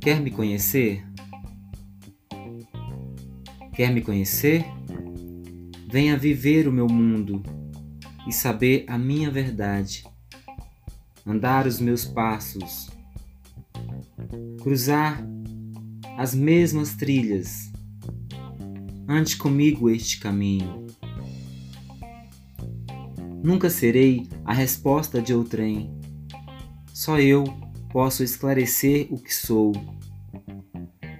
Quer me conhecer? Quer me conhecer? Venha viver o meu mundo e saber a minha verdade, andar os meus passos, cruzar as mesmas trilhas. Ande comigo este caminho. Nunca serei a resposta de outrem. Só eu posso esclarecer o que sou.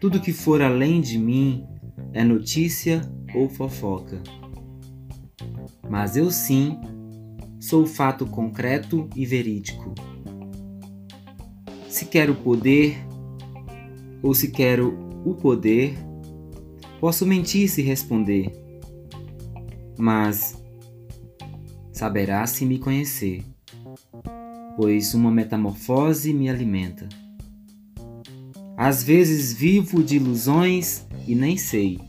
Tudo que for além de mim é notícia ou fofoca. Mas eu sim sou fato concreto e verídico. Se quero poder ou se quero o poder, posso mentir se responder, mas saberá se me conhecer, pois uma metamorfose me alimenta. Às vezes vivo de ilusões e nem sei.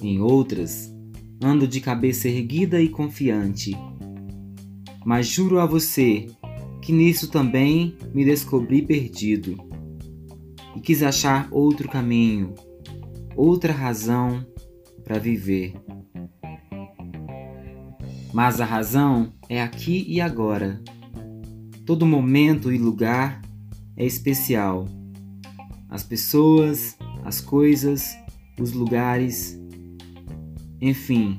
Em outras, ando de cabeça erguida e confiante. Mas juro a você que nisso também me descobri perdido e quis achar outro caminho, outra razão para viver. Mas a razão é aqui e agora. Todo momento e lugar é especial. As pessoas, as coisas, os lugares enfim,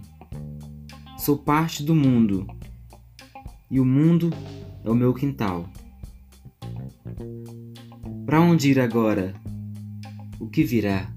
sou parte do mundo e o mundo é o meu quintal. Para onde ir agora? O que virá?